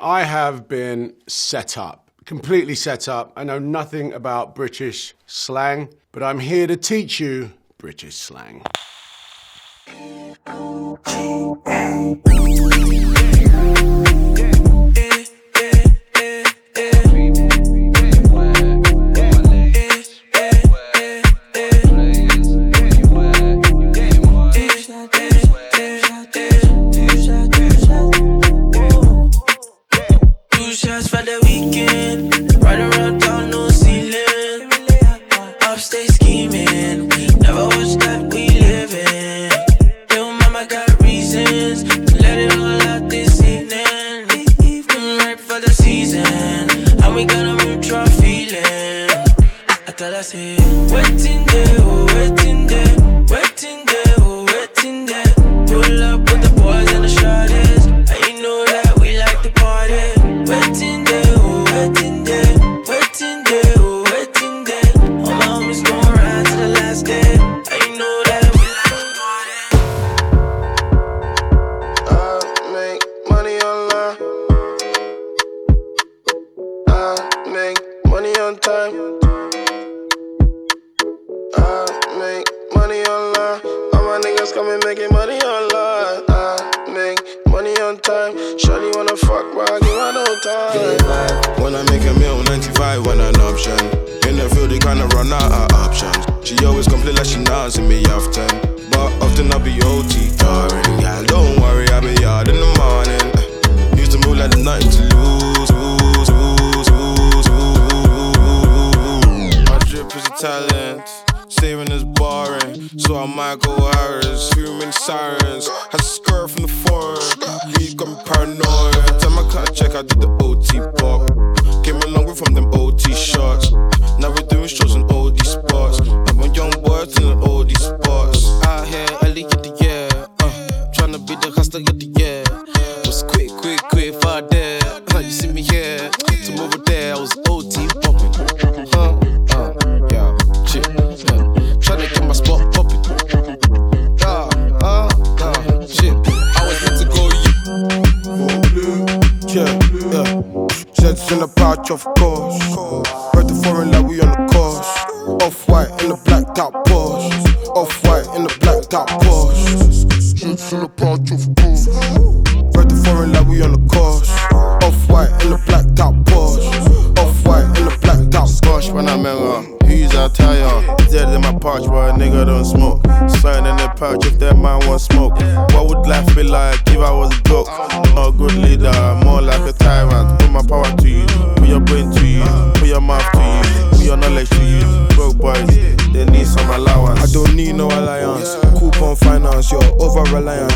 I have been set up, completely set up. I know nothing about British slang, but I'm here to teach you British slang.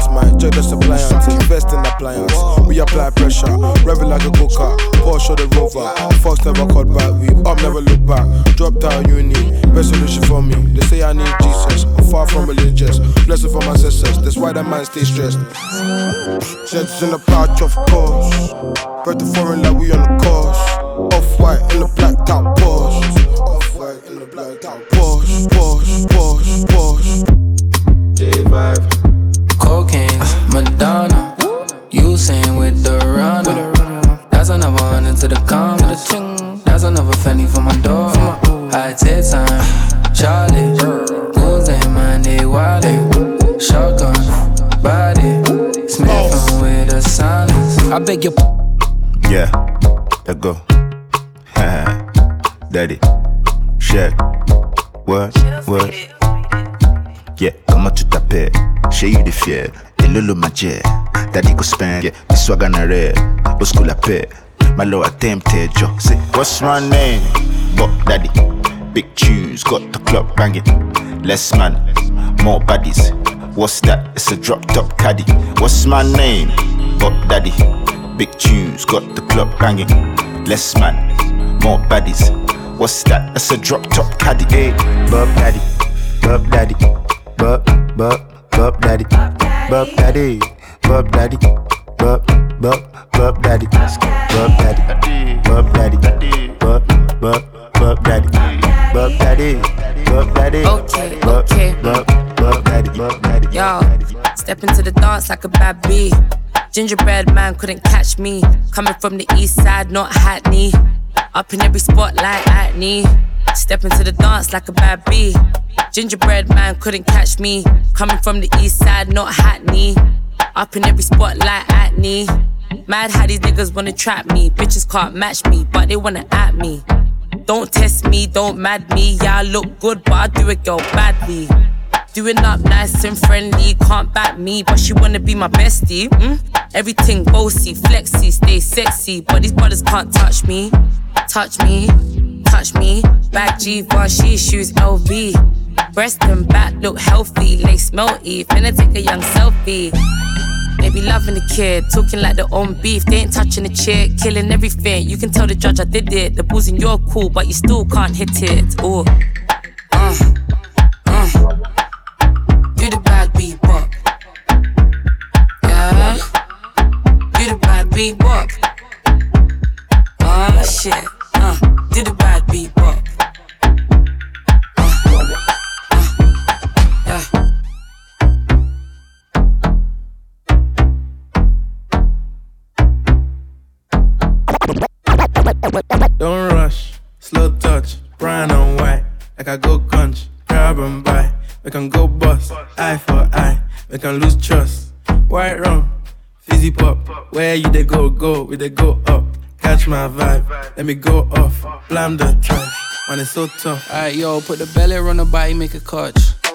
Reliance. My check the suppliance, invest in appliance. We apply pressure, rev it like a go kart. Porsche the rover, Fox never called back. We up, never look back. Dropped out uni, best solution for me. They say I need Jesus, I'm far from religious. Blessing for my ancestors, that's why that man stay stressed. Jets in the pouch, of course. Breath the foreign like we on the course. Off white in the blacked out Porsche. Off white in the blacked out Porsche, Porsche, Porsche, Porsche. J5. Cocaine, beg your. Yeah, let go. Daddy, check. What, what? Yeah, comment tu t'appelles? Chez you the fier, et lolo ma jet. Daddy go spend, yeah, me swagger na red. Au school la paix, my low attempted yo. Say, what's my name? But daddy, big tunes, got the club banging. Less man, more baddies. What's that? It's a drop top caddy. What's my name? But daddy, big tunes, got the club banging. Less man, more baddies. What's that? It's a drop top caddy. Eh? Hey, Bob Daddy, Bob Daddy, Bob, Bob, Bob Daddy, Bob Daddy, Bob Daddy, Bob, Bob, Bob Daddy, Bob Daddy, Bob Daddy, Bob, Bob, Bob Daddy, Bob Daddy, Bob Daddy, Okay, okay. Bob, Bob Daddy, Bob Daddy. Yo, step into the dance like a bad bee. Gingerbread man couldn't catch me. Coming from the east side, not Hackney. Up in every spotlight, acne. Step into the dance like a bad bee. Gingerbread man couldn't catch me. Coming from the east side, not Hackney. Up in every spotlight, acne. Mad how these niggas wanna trap me. Bitches can't match me, but they wanna at me. Don't test me, don't mad me. Yeah, I look good, but I do it, girl, badly. Doing up nice and friendly, can't back me, but she wanna be my bestie. Mm? Everything bossy, flexy, stay sexy, but these brothers can't touch me. Touch me, touch me. Back Givenchy shoes LV. Breast and back look healthy, lace melty. Finna take a young selfie. They be loving the kid, talking like their own beef. They ain't touching the chick, killing everything. You can tell the judge I did it. The ball's in your cool, but you still can't hit it. Oh, uh. Beat bop. Oh shit. Uh. Do the bad beat bop. Uh, uh, yeah. Don't rush, slow touch, brown and white. Like I go crunch, grab and buy. We can go bust, eye for eye. We can lose trust. White rum, fizzy pop. Where you they go, go, we they go up. Catch my vibe, let me go off. Blam the trash, man, it's so tough. Alright, yo, put the belly on the body, make a catch.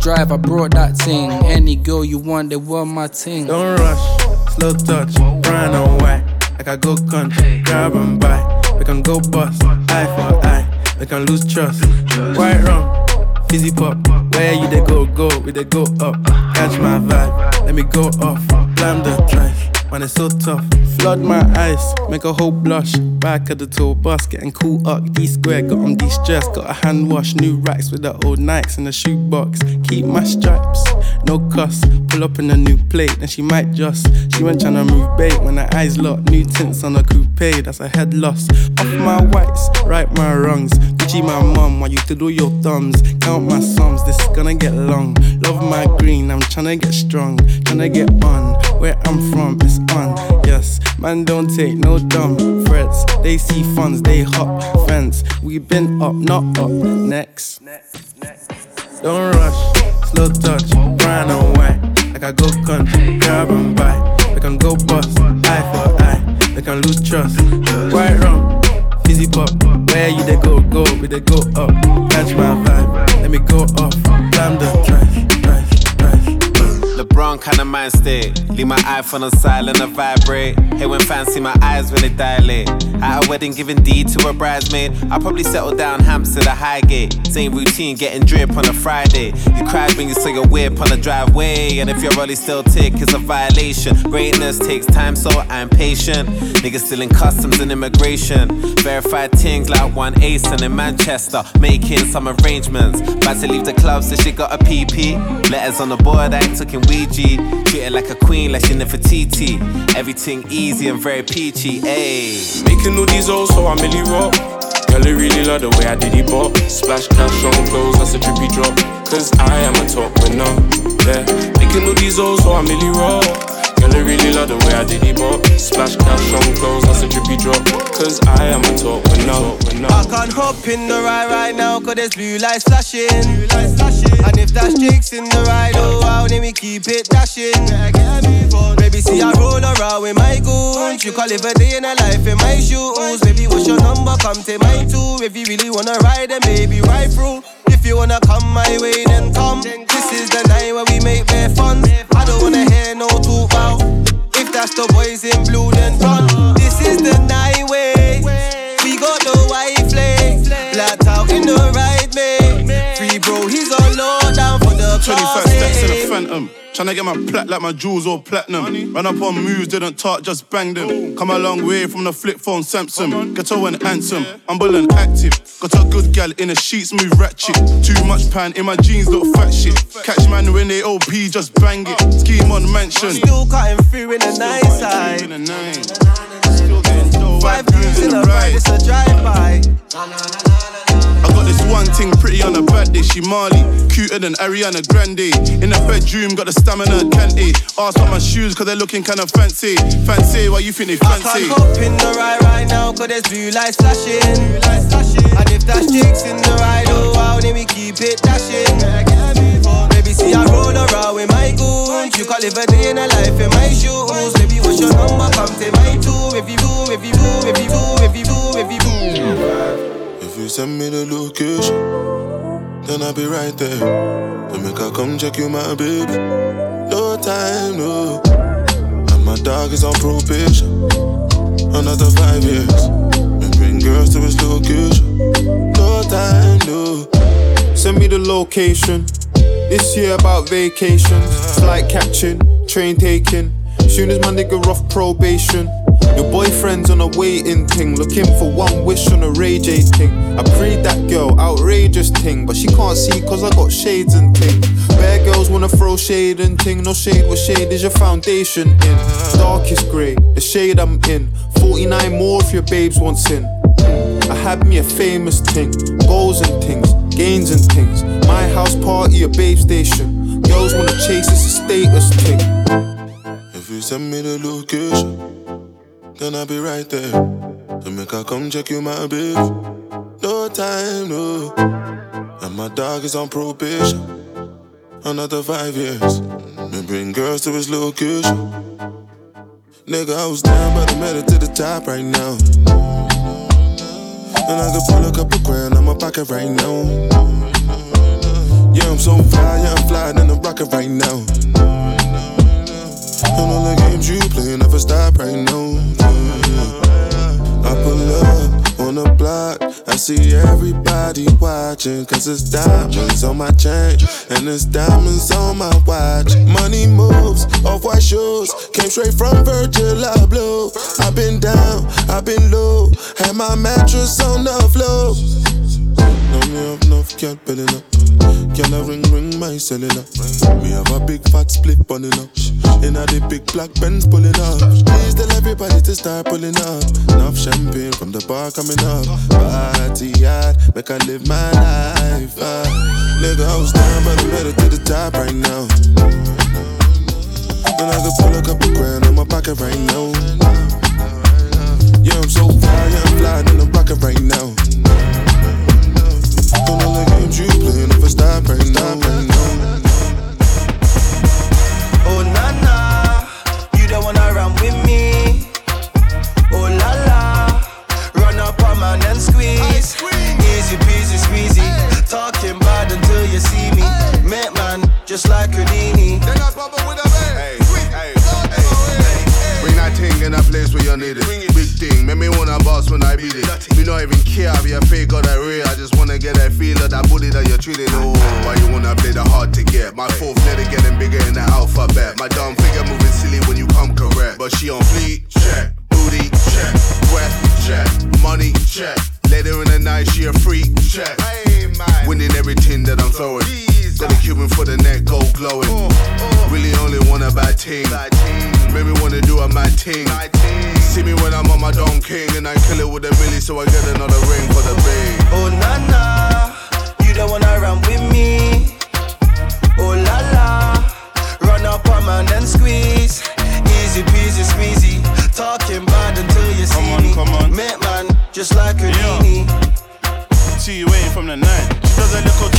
drive, I brought that thing. Any girl you want, they want my ting. Don't rush, slow touch, brown and white. I go country, grab and buy. We can go bust, eye for eye. We can lose trust. White rum, fizzy pop. Where you they go, go, we they go up. Catch my vibe, let me go off. Blam the trash, man, it's so tough. Flood my eyes, make a whole blush. Back of the tour bus, getting cool up. D square, got on de stress. Got a hand wash, new racks with the old Nikes in the shoebox. Keep my stripes, no cuss. Pull up in a new plate, then she might just. She went tryna move bait when her eyes locked. New tints on a coupe, that's a head loss. Off my whites, right my wrongs. Gucci my mum, while you to do your thumbs. Count my sums, this is gonna get long. Love my green, I'm tryna get strong. Tryna get on, where I'm from, it's on. Yes, man, don't take no dumb threats. They see funds, they hop fence. We been up, not up. Next. Don't rush, slow touch, brown and white. Like I go country, grab and buy. We can go bust, eye for eye. We can lose trust. White rum, fizzy pop. Where you they go, go, we they go up. Catch my vibe, let me go off. Blam the trash, trash. LeBron kind of mind state. Leave my iPhone on silent and vibrate. Hey, when see my eyes when they dilate. At a wedding, giving D to a bridesmaid. I'll probably settle down Hampstead or Highgate. Same routine, getting drip on a Friday. You cried when you saw your whip on the driveway. And if your rollie still tick, it's a violation. Greatness takes time, so I'm patient. Niggas still in customs and immigration. Verified things like one ace and in Manchester. Making some arrangements. About to leave the club, so she got a PP. Letters on the board, I ain't talking Ouija. Treat her like a queen, like she never TT. Everything easy and very peachy, ayy. Making all these O's, so I'm really rock. Girl, I really love the way I did it bop. Splash cash on clothes, that's a drippy drop. Cause I am a top winner. Yeah. Making all these O's, so I'm really rock. Girl, I really love the way I did it bop. Splash cash on clothes, that's a drippy drop. Cause I am a top winner. I can't hop in the ride right now, cause there's blue lights flashing. Blue lights flashing. And if that's Jake's in the ride, oh wow, then we keep it dashing. Baby, see I roll around with my goons. You call it a day in a life in my shoes. Baby, what's your number? Come to my two. If you really wanna ride, then baby, ride through. If you wanna come my way, Tryna get my plat like my jewels all platinum. Run up on moves, didn't talk, just bang them. Come a long way from the flip phone Samsung. Ghetto and handsome, humble and active. Got a good gal in the sheets, move ratchet. Too much pan in my jeans, look fat shit. Catch man when they OP, just bang it. Scheme on mansion. Still cutting through in the nice side. In the nine. Still getting dough. Five views in the ride, it's a drive-by. I got this one thing pretty on a bad day. She Marley, cuter than Ariana Grande. In the bedroom, got the stamina, Kante. Ask on my shoes, cause they're looking kinda fancy. Fancy, why you think they fancy? I can't hop in the ride right now, cause there's blue lights flashing. And if that's Jake's in the ride, oh wow, then we keep it dashing. Baby, see I roll around with my goons. You can't live a day in a life in my shoes. Baby, what's your number? Come take my two. If you do, if you do, if you do, if you do, if you do. If you send me the location, then I'll be right there. To make her come check you, my baby. No time, no. And my dog is on probation. Another five years. And bring girls to his location. No time, no. Send me the location. This year about vacations, flight catching, train taking. Soon as my nigga off probation. Your boyfriend's on a waiting thing, looking for one wish on a Ray J thing. I prayed that girl, outrageous thing, but she can't see cause I got shades and thing. Bad girls wanna throw shade and thing, no shade, what shade is your foundation in? Darkest grey, the shade I'm in. 49 more if your babes want sin. I had me a famous thing, goals and things, gains and things. My house party, a babe station. Girls wanna chase, it's a status thing. If you send me the location, then I'll be right there. To make her come check you, my babe. No time, no. And my dog is on probation. Another five years. Me bring girls to his location. Nigga, I was down, but I made it to the top right now. And I could pull a couple grand on my pocket right now. Yeah, I'm so fly, yeah, I'm flying in the rocket right now. And all the games you play never stop right now. Mm-hmm. I pull up on the block. I see everybody watching. Cause it's diamonds on my chain. And it's diamonds on my watch. Money moves, off white shoes. Came straight from Virgil Abloh. I've been down, I've been low. Had my mattress on the floor. Now me have enough cat belling up. Can I ring ring my cellular? Me have a big fat split bunning up. In a the big black Benz pulling up. Please tell everybody to start pulling up. Enough champagne from the bar coming up. Party hard, make I live my life. ah. nigga, I was down, but I made it to the top right now. And I could pull a couple grand in my pocket right now. Yeah, I'm so fly, yeah, I'm flying in the rocket right now. And all the games you play never stop right now. Right now. Oh na na, you don't wanna run with me. Oh la la, run up on man and squeeze. Easy peasy squeezy, talking bad until you see me. Met man, just like Houdini. Hey, hey, hey. Bring that thing in a place where you need it. Me wanna boss when I beat it. Me not even care if you're fake or that real. I just wanna get that feel of that booty that you're treating. Oh, why you wanna play the hard to get? My fourth letter getting bigger in the alphabet. My dumb figure moving silly when you come correct. But she on fleet, check. Booty, check. Breath, check. Money, check. Later in the night, she a freak, check. Winning everything that I'm throwing. Got a Cuban for the neck, gold glowing. Really only want a bad team. Make me wanna do a mad thing. See me when I'm on my Don King and I kill it with a milli, so I get another ring for the bang. Oh na na, you don't wanna run with me. Oh la la, run up on man and squeeze. Easy peasy squeezy, talking bad until you see me. Come on, Met man, just like Houdini. See you waiting from the night. Does a little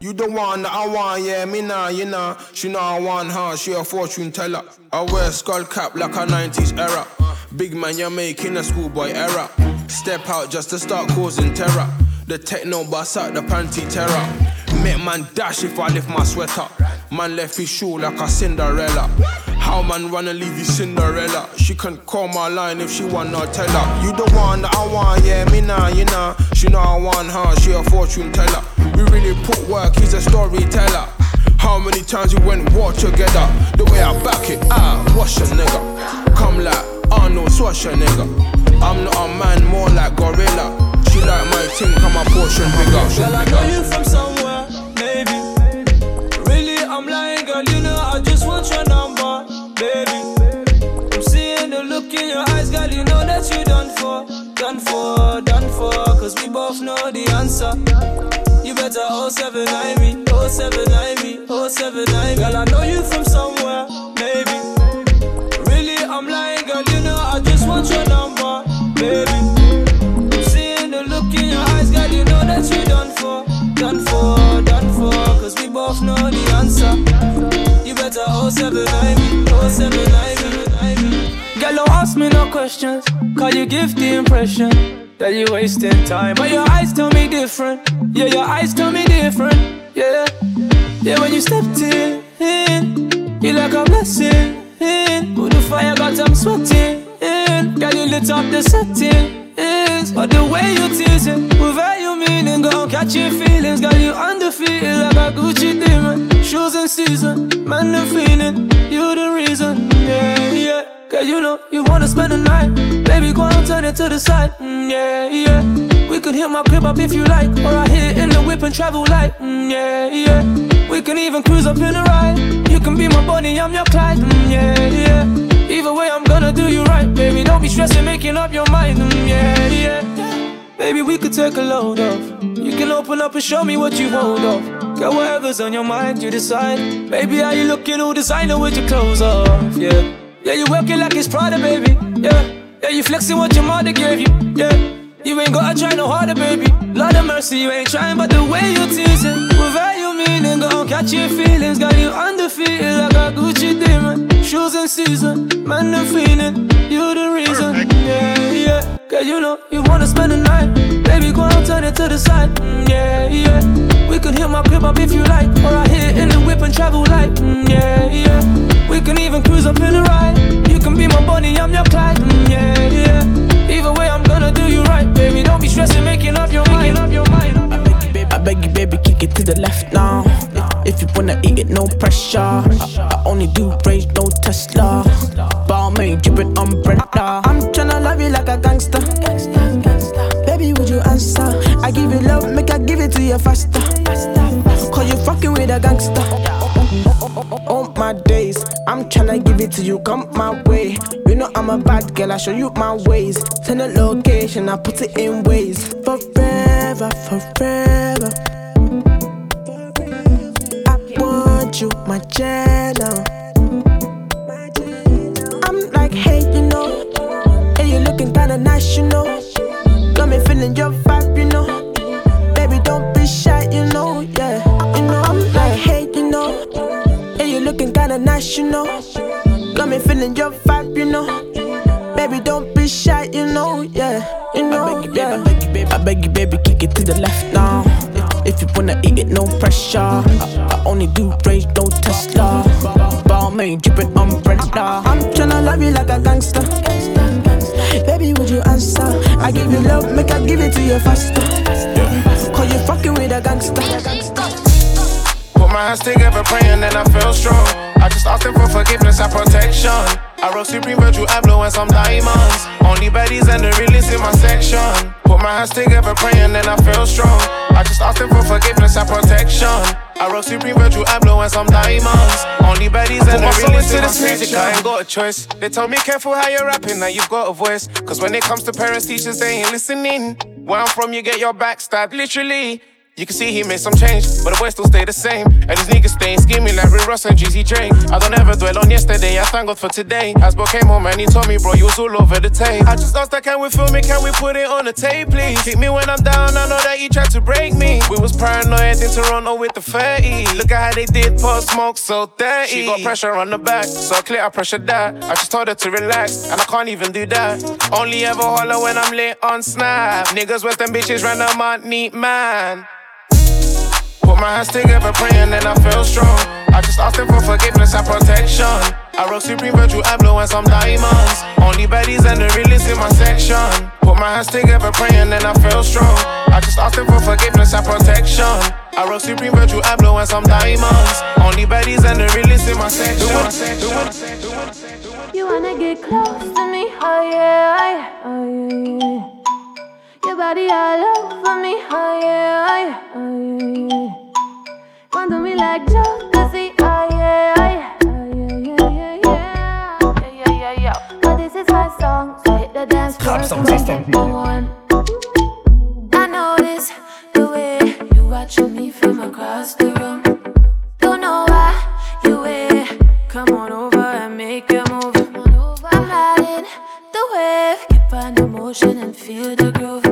You the one that I want, yeah, me nah, you know. She know I want her, she a fortune teller. I wear a skull cap like a 90s era. Big man, you're making a schoolboy error. Step out just to start causing terror. The techno bust out the panty terror. Make man dash if I lift my sweater. Man left his shoe like a Cinderella. How man wanna leave you Cinderella? She can call my line if she wanna tell her. You the one that I want, yeah, me nah, you know. She know I want her, she a fortune teller. We really put work, he's a storyteller. How many times we went war together? The way I back it out, wash a nigga. Come like Arnold Schwarzenegger. I'm not a man, more like gorilla. She like my thing, come my portion bigger. Girl, I know you from somewhere, for, done for, done for. Cause we both know the answer. You better 079 me, 079 me, 079 Girl, I know you from somewhere, maybe. Really, I'm lying, girl. You know I just want your number, baby. Seeing the look in your eyes, girl. You know that you done for, done for, done for. Cause we both know the answer. You better 079 me, 079 me. Girl, don't ask me no questions. Cause you give the impression that you're wasting time. But your eyes tell me different. Yeah, your eyes tell me different. Yeah, yeah, when you stepped in, in you like a blessing. In. Put the fire, got I'm sweating. In. Girl, you lit up the setting. Is. But the way you teasing, without you meaning, gon' catch your feelings. Girl, you undefeated like a Gucci demon. Shoes in season, man, the feeling. You the reason, yeah, yeah. Girl, you know you wanna spend the night. Baby, go and turn it to the side, mm, yeah, yeah. We could hit my crib up if you like, or I hit it in the whip and travel light, mm, yeah, yeah. We can even cruise up in the ride. You can be my Bonnie, I'm your Clyde, mm, yeah, yeah. Either way, I'm gonna do you right, baby. Don't be stressing, making up your mind, mm, yeah, yeah. Baby, we could take a load off. You can open up and show me what you hold off. Girl, whatever's on your mind, you decide. Baby, how you looking all designer with your clothes off? Yeah, yeah, you working like it's Prada, baby. Yeah, yeah, you flexing what your mother gave you. Yeah, you ain't gotta try no harder, baby. Lord of mercy, you ain't trying, but the way you teasing, without you meaning, gon' catch your feelings. Got you undefeated like a Gucci demon. Shoes in season, man, the feeling. You the reason, yeah, yeah. Girl, you know you wanna spend the night. Baby, go and turn it to the side, mm, yeah, yeah. We can hit my crib up if you like, or I hit it in the whip and travel light, mm, yeah, yeah. Can even cruise up in the ride. You can be my Bonnie, I'm your Clyde, mm, yeah, yeah. Either way, I'm gonna do you right, baby. Don't be stressing, making up your mind, up your mind. I beg you, baby, I beg you, baby, kick it to the left now. If, you wanna eat it, no pressure. I, I only do range, no Tesla. Balmain, drippin' umbrella. I'm tryna love you like a gangster. Baby, would you answer? I give you love, make I give it to you faster. Cause you fucking with a gangster. All my days, I'm tryna give it to you, come my way. You know I'm a bad girl, I show you my ways. Send a location, I put it in ways. Forever, forever. I want you, my channel. I'm like, hey, you know. Hey, you looking kinda nice, you know. Got me feeling your vibe, you know. Baby, don't be shy, you know, looking kinda nice, you know. Got me feeling your vibe, you know. Baby, don't be shy, you know, yeah. You know, I beg you, yeah. baby, I beg you, baby, I beg you, baby, kick it to the left now. If, you wanna eat it, no pressure. I, I only do range, no Tesla. Ball Balmain, drippin' umbrella. I'm tryna love you like a gangster. Baby, would you answer? I give you love, make I give it to you faster. Cause you fucking with a gangster. Put my hands together, praying, and I feel strong. I just asked them for forgiveness and protection. I rock Supreme Virgil Abloh and some diamonds. Only baddies and the realest in my section. Put my hands together, praying, and I feel strong. I just asked them for forgiveness and protection. I rock Supreme Virgil Abloh and some diamonds. Only baddies and the realest in my this music, I ain't got a choice. They tell me careful how you're rapping, now you've got a voice. Cause when it comes to parents, teachers, they ain't listening. Where I'm from, you get your back stabbed, literally. You can see he made some change, but the boy still stay the same. And these niggas staying scheming like Rick Ross and Jeezy Drake. I don't ever dwell on yesterday, I thank God for today. As Bo came home and he told me, bro, you was all over the tape. I just asked her, can we film it, can we put it on the tape, please? Kick me when I'm down, I know that he tried to break me. We was paranoid in Toronto with the 30. Look at how they did Pop Smoke so dirty. She got pressure on the back, so clear I pressure that. I just told her to relax, and I can't even do that. Only ever holler when I'm lit on Snap. Niggas, West them bitches, random aunt, neat man. Put my hands together, praying, and I feel strong. I just asked them for forgiveness and protection. I rock Supreme Virgil Abloh and some diamonds. Only baddies and the realest in my section. Put my hands together, praying, and I feel strong. I just asked him for forgiveness and protection. I rock Supreme Virgil Abloh and some diamonds. Only baddies and the realest in my section. You wanna get close to me? Oh yeah, oh yeah, oh, yeah. Your body all over me? Oh yeah, oh yeah, oh yeah, yeah. Want to me like Jodeci? Oh yeah, oh yeah, oh yeah, yeah, yeah, yeah, yeah, yeah, yeah, yeah. But this is my song, so hit the dance floor. Come on, get one. I notice the way you watching me from across the room. Don't know why you wait. Come on over and make a move. I'm riding the wave, keep on the motion and feel the groove.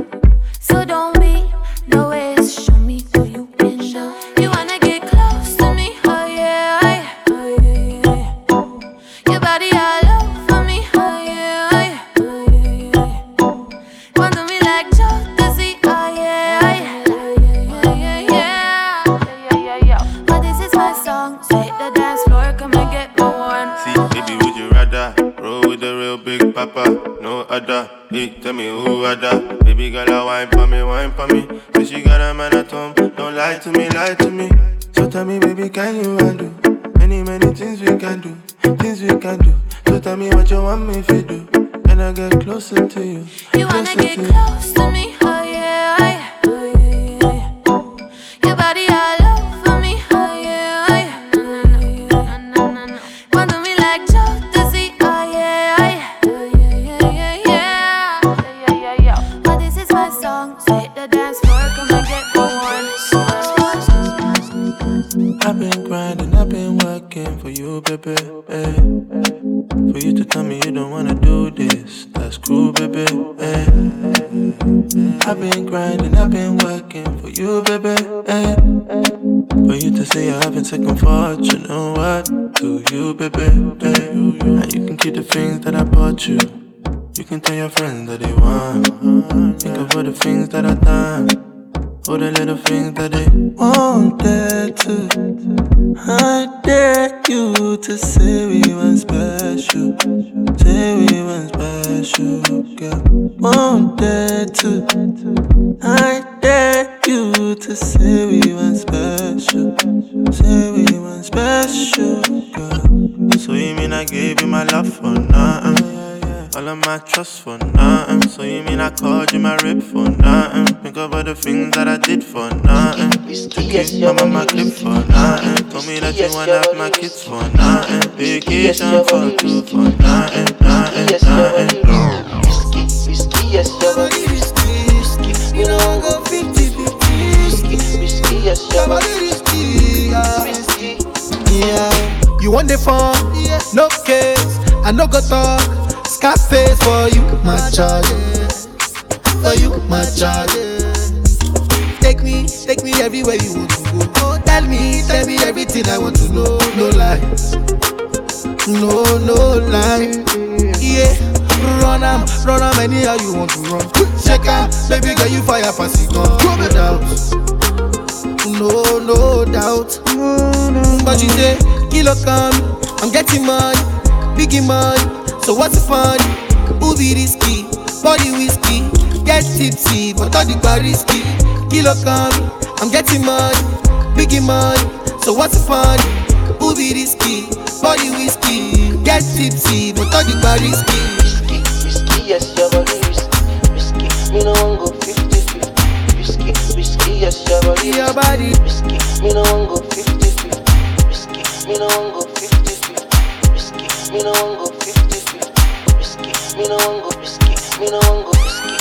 All of my trust for nothing. So you mean I called you my rip for nothing? Think of all the things that I did for nothing. Took you mama my clip for nothing. Told me that you wanna have my kids for nothing. Vacation for two for nothing, nothing, nothing. Risky, yes, your body risky, risky. You know I go 50 50 risky, risky, yes, your body risky, yeah. risky. Yeah, you want the fun? No case, I no go talk. Scarface for you, my charge. For you, my charge. Take me, take me everywhere you want to go. Oh, tell me, tell me everything I want to know. No lies, no, no lie. Yeah, run am, run am anyhow you want to run. Check out, baby girl, you fire it gun. No doubt, no, no doubt. But you say, kilo come, I'm getting money, biggie money. So what's the fun? Who be risky? Body whiskey, get tipsy, but all the bar risky. Kilo come, I'm getting money, biggie money. So what's the fun? Who be risky? Body whiskey, get tipsy, but all the bar risky. Risky, yes, your body risky, risky. Me no one go 50 50 risky, risky, yes, your body Your body risky. Me no one go 50 50 risky. Me no one go 50 50 risky. Me no one go 50 50 risky. Me no one go risky. Me no go risky.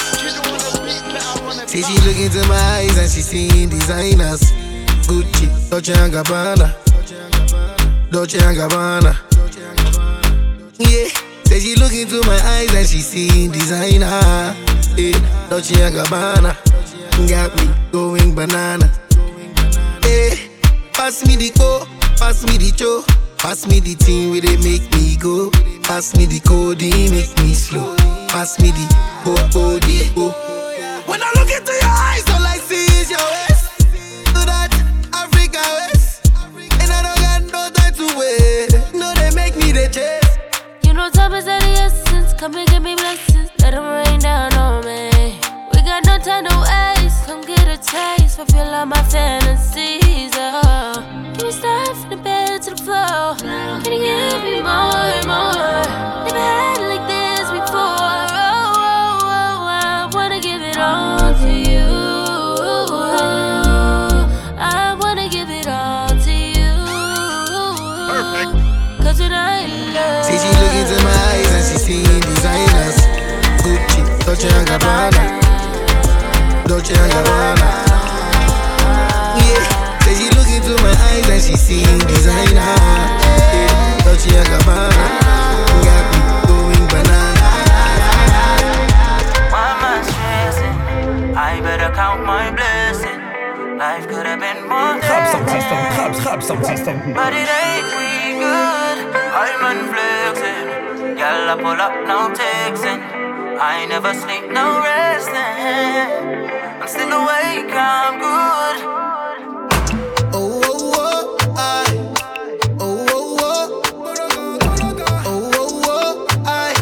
She look into my eyes and she seeing designers. Gucci, Dolce and Gabbana, Dolce and Gabbana. Yeah, say she look into my eyes and she seeing designer. Yeah, Dolce and Gabbana, got me going banana. Yeah, pass me the co, pass me the cho, pass me the thing where they make me go. Pass me the code, make me slow. Pass me the go, go, the go. When I look into your eyes, all I see is your waist. Do that Africa waist. And I don't got no time to wait. No, they make me the chase. You know time is of the essence, come and give me. Gabbana. Dolce and Gabbana. Yeah. Say she look into my eyes and she seeing designer. Yeah. Dolce and Gabbana. Got me going banana. Why am I stressing? I better count my blessing. Life could have been more different. But it ain't we good. I'm unflexing. Y'all I pull up, no texting. I never sleep, no resting. I'm still awake, I'm good. I. I.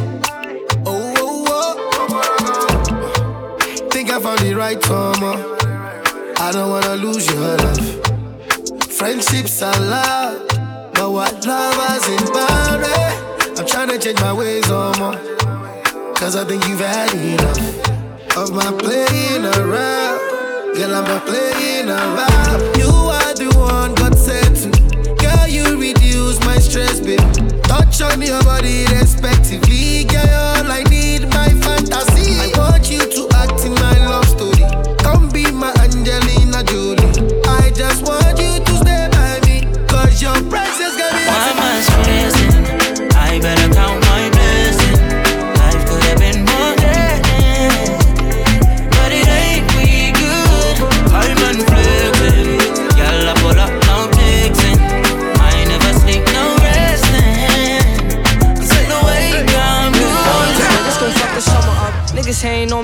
Think I found the right summer. I don't wanna lose your love. Friendships are loud, but what lovers in boundary? I'm trying to change my ways on more. Cause I think you've had enough of my playing around. Girl, I'm not playing around. You are the one God said to. Girl, you reduce my stress, babe. Touch on your body respectively. Girl, all I need,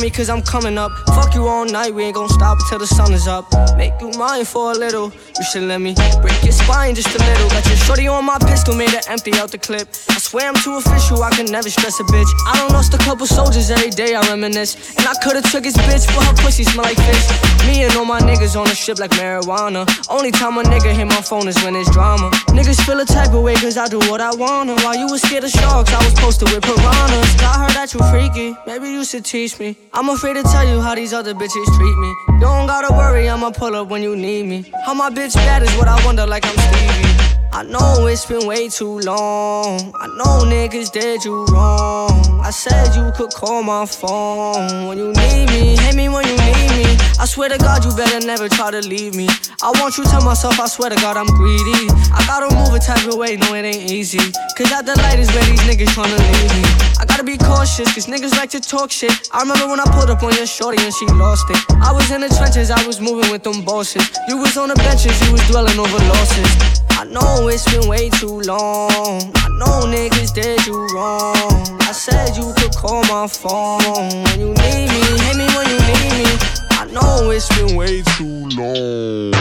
me cause I'm coming up. Fuck you all night, we ain't gon' stop until the sun is up. Make you mine for a little. You should let me break your spine just a little. Got your shorty on my pistol, made her empty out the clip. I swear I'm too official, I can never stress a bitch. I don't lost a couple soldiers every day, I reminisce. And I could've took his bitch, but her pussy smell like fish. Me and all my niggas on the strip like marijuana. Only time a nigga hit my phone is when it's drama. Niggas feel a type of way cause I do what I wanna. While you was scared of sharks, I was posted with piranhas. I heard that you freaky, maybe you should teach me. I'm afraid to tell you how these other bitches treat me. You don't gotta worry, I'ma pull up when you need me. How my bitch bad is what I wonder, like I'm Stevie. I know it's been way too long. I know niggas did you wrong. I said you could call my phone when you need me. Hit me when you need me. I swear to God, you better never try to leave me. I want you to myself, I swear to God, I'm greedy. I gotta move a type of way, no, it ain't easy. Cause at the light is where these niggas tryna leave me. I gotta be cautious, cause niggas like to talk shit. I remember when I pulled up on your shorty and she lost it. I was in the trenches, I was moving with them bosses. You was on the benches, you was dwelling over losses. I know it's been way too long. I know niggas did you wrong. I said you could call my phone when you need me. Hit me when you need me. Know it's been way too long.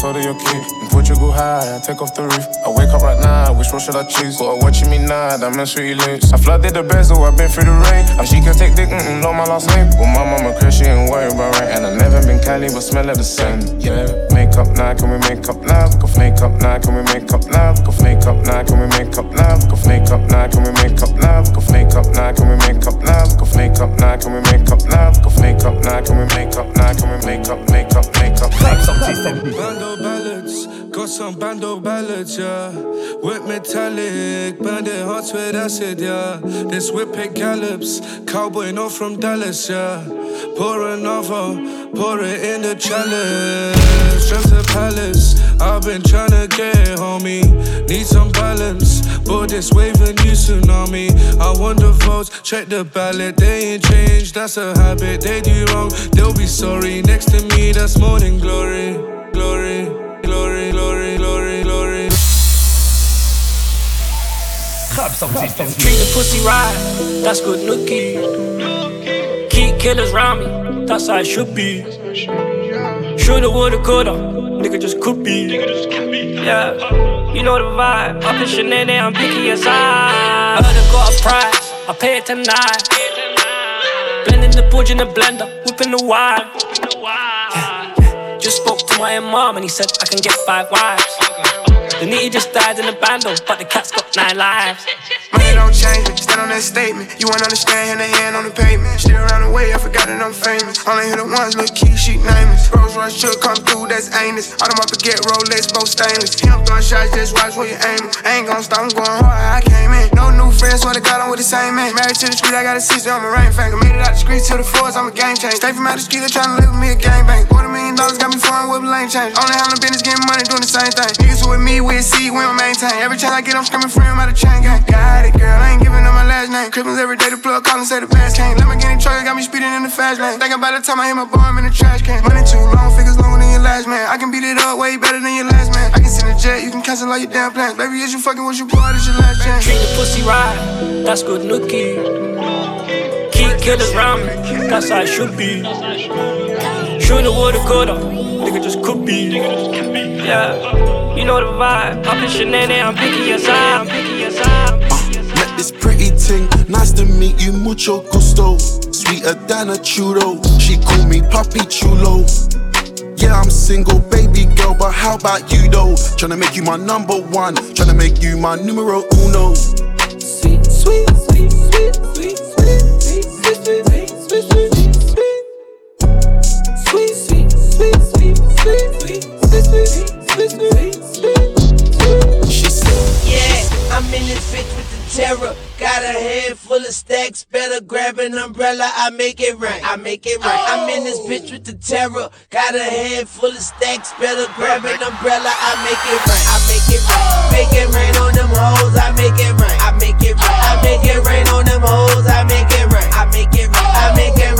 Told her you're cute. In Portugal high, I take off the roof. I wake up right now, which one should I choose? Gotta watching me now, that man sweetie loose. I flooded the bezel, I've been through the rain. How she can take dick, mm-mm, know my last name. Well, my mama Chris, she ain't worried about right. And I never been Cali, but smell of the same. Yeah, make up now, can we make up now? Can make up now, can we make up now? Can make up now, can we make up now? Can make up now, can we make up now? Can make up now, can we make up now? Can make up now, can we make up now? Can make up now, can we make up now? Can we make up, make up, Bando ballads, got some bando ballads, yeah. Whip metallic, bandit hearts with acid, yeah. This whip it gallops, cowboy no from Dallas, yeah. Pour another, pour it in the chalice. Strength to palace, I've been tryna get homie. Need some balance, but this wave a new tsunami. I the votes, check the ballot, they ain't changed, that's a habit. They do wrong, they'll be sorry. Next to me, that's than glory, glory, glory, glory, glory, glory. Treat the pussy right, that's good nookie. Keep killers round me, that's how it should be. Shoulda, woulda, coulda, nigga just could be. Yeah, you know the vibe. Up in Chanel, I'm picky as I. Heard I got a prize, I pay it tonight. Blending the porridge in the blender, whipping the wine. My mom and he said I can get five wives. The nitty just died in the bando, but the cat's got nine lives. Money don't change me, stand on that statement. You won't understand, hand hand on the pavement. Still around the way, I forgot that I'm famous. Only hit it once, look key, she name it. Rolls Royce should come through, that's anus. All them up to get Rolex, both stainless. Him shots, just watch where you aim. I ain't gon' stop, I'm going hard, I came in. No new friends, swear to God, I'm with the same man. Married to the street, I got a sister, I'm a rain finger. Made it out the streets to the floors, I'm a game changer. Stay from out the street, they tryna live with me a gang bang. Quarter million dollars got me foreign with a lane change. Only handling business, getting money, doing the same thing. Niggas with me, we see, we don't maintain. Every chance I get, I'm screaming free, I'm out of chain gang. Got it, girl, I ain't giving up my last name. Christmas every day, the plug call and say the past came. Let me get in truck, got me speeding in the fast lane. Thinking about the time I hit my bomb in the trash can. Money too long, figures longer than your last man. I can beat it up way better than your last man. I can send a jet, you can cancel all your damn plans. Baby, is you fucking with your boy, this your last chance. Treat the pussy right, that's good nookie. Keep killers round me, that's how it should be. Shoulda, woulda, coulda, nigga just could be. Yeah, you know the vibe. Up in Chanel, I'm picky as I, I'm picky as I. Met this pretty ting, nice to meet you, mucho gusto. Sweeter than a churro, she call me Papi Chulo. Yeah, I'm single, baby girl, but how about you though? Tryna make you my number one, tryna make you my numero uno. Stacks, better grab an umbrella. I make it rain, I make it rain. I'm in this bitch with the terror. Got a head full of stacks, better grab an umbrella. I make it rain, I make it rain. Make it rain on them hoes, I make it rain, I make it rain. I make it rain on them hoes, I make it rain, I make it rain. I make it rain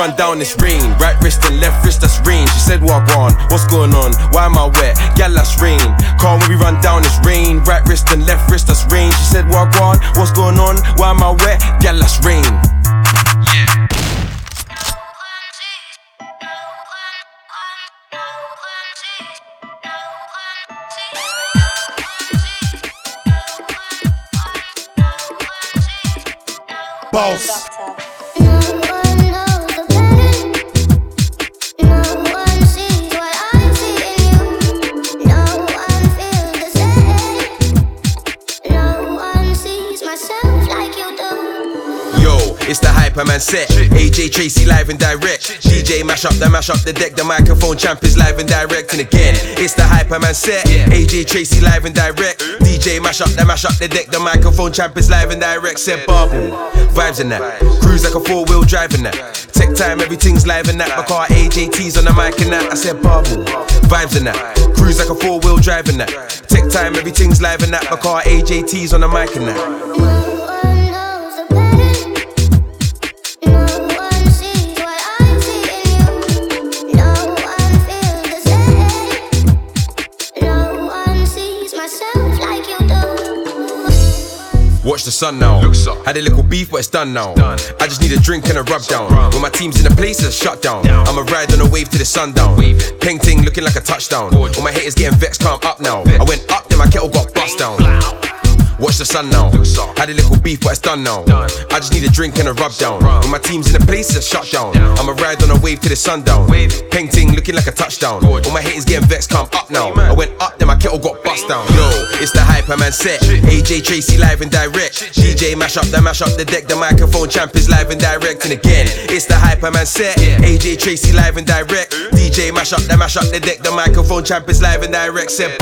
run down this rain, right wrist and left wrist that's rain. She said, Walk on, what's going on? Why am I wet? Gal, that's rain. Car when we run down this rain, right wrist and left wrist that's rain. She said, Walk on, what's going on? Why am I wet? Gal, that's rain. Boss. Hyperman set. AJ Tracey live and direct. DJ mash up the mash up the deck. The microphone champ is live and direct. And again, it's the Hyperman set. AJ Tracey live and direct. DJ mash up the mash up the deck. The microphone champ is live and direct. Said Bubble. Vibes in that. Cruise like a four wheel driving that. Tech time, everything's live in that. My car AJT's on the mic and that. I said Bubble. Vibes in that. Cruise like a four wheel driving that. Tech time, everything's live in that. My car AJT's on the mic and that. The sun now. Had a little beef, but it's done now. I just need a drink and a rub down. When my team's in the place, it's shut down. I'ma ride on a wave to the sundown. Peng ting looking like a touchdown. All my haters getting vexed, calm up now. I went up, then my kettle got bust down. Watch the sun now. Had a little beef, but it's done now. I just need a drink and a rub down. When my team's in the place, it's shut down. I'ma ride on a wave to the sundown. Peng ting looking like a touchdown. All my haters getting vexed, come up now. I went up, then my kettle got bust down. Yo, it's the Hyperman set. AJ Tracey live and direct. DJ mash up the mash up the deck. The microphone champ is live and direct. And again, it's the Hyperman set. AJ Tracey live and direct. DJ mash up the mash up the deck. The microphone champ is live and direct. Said,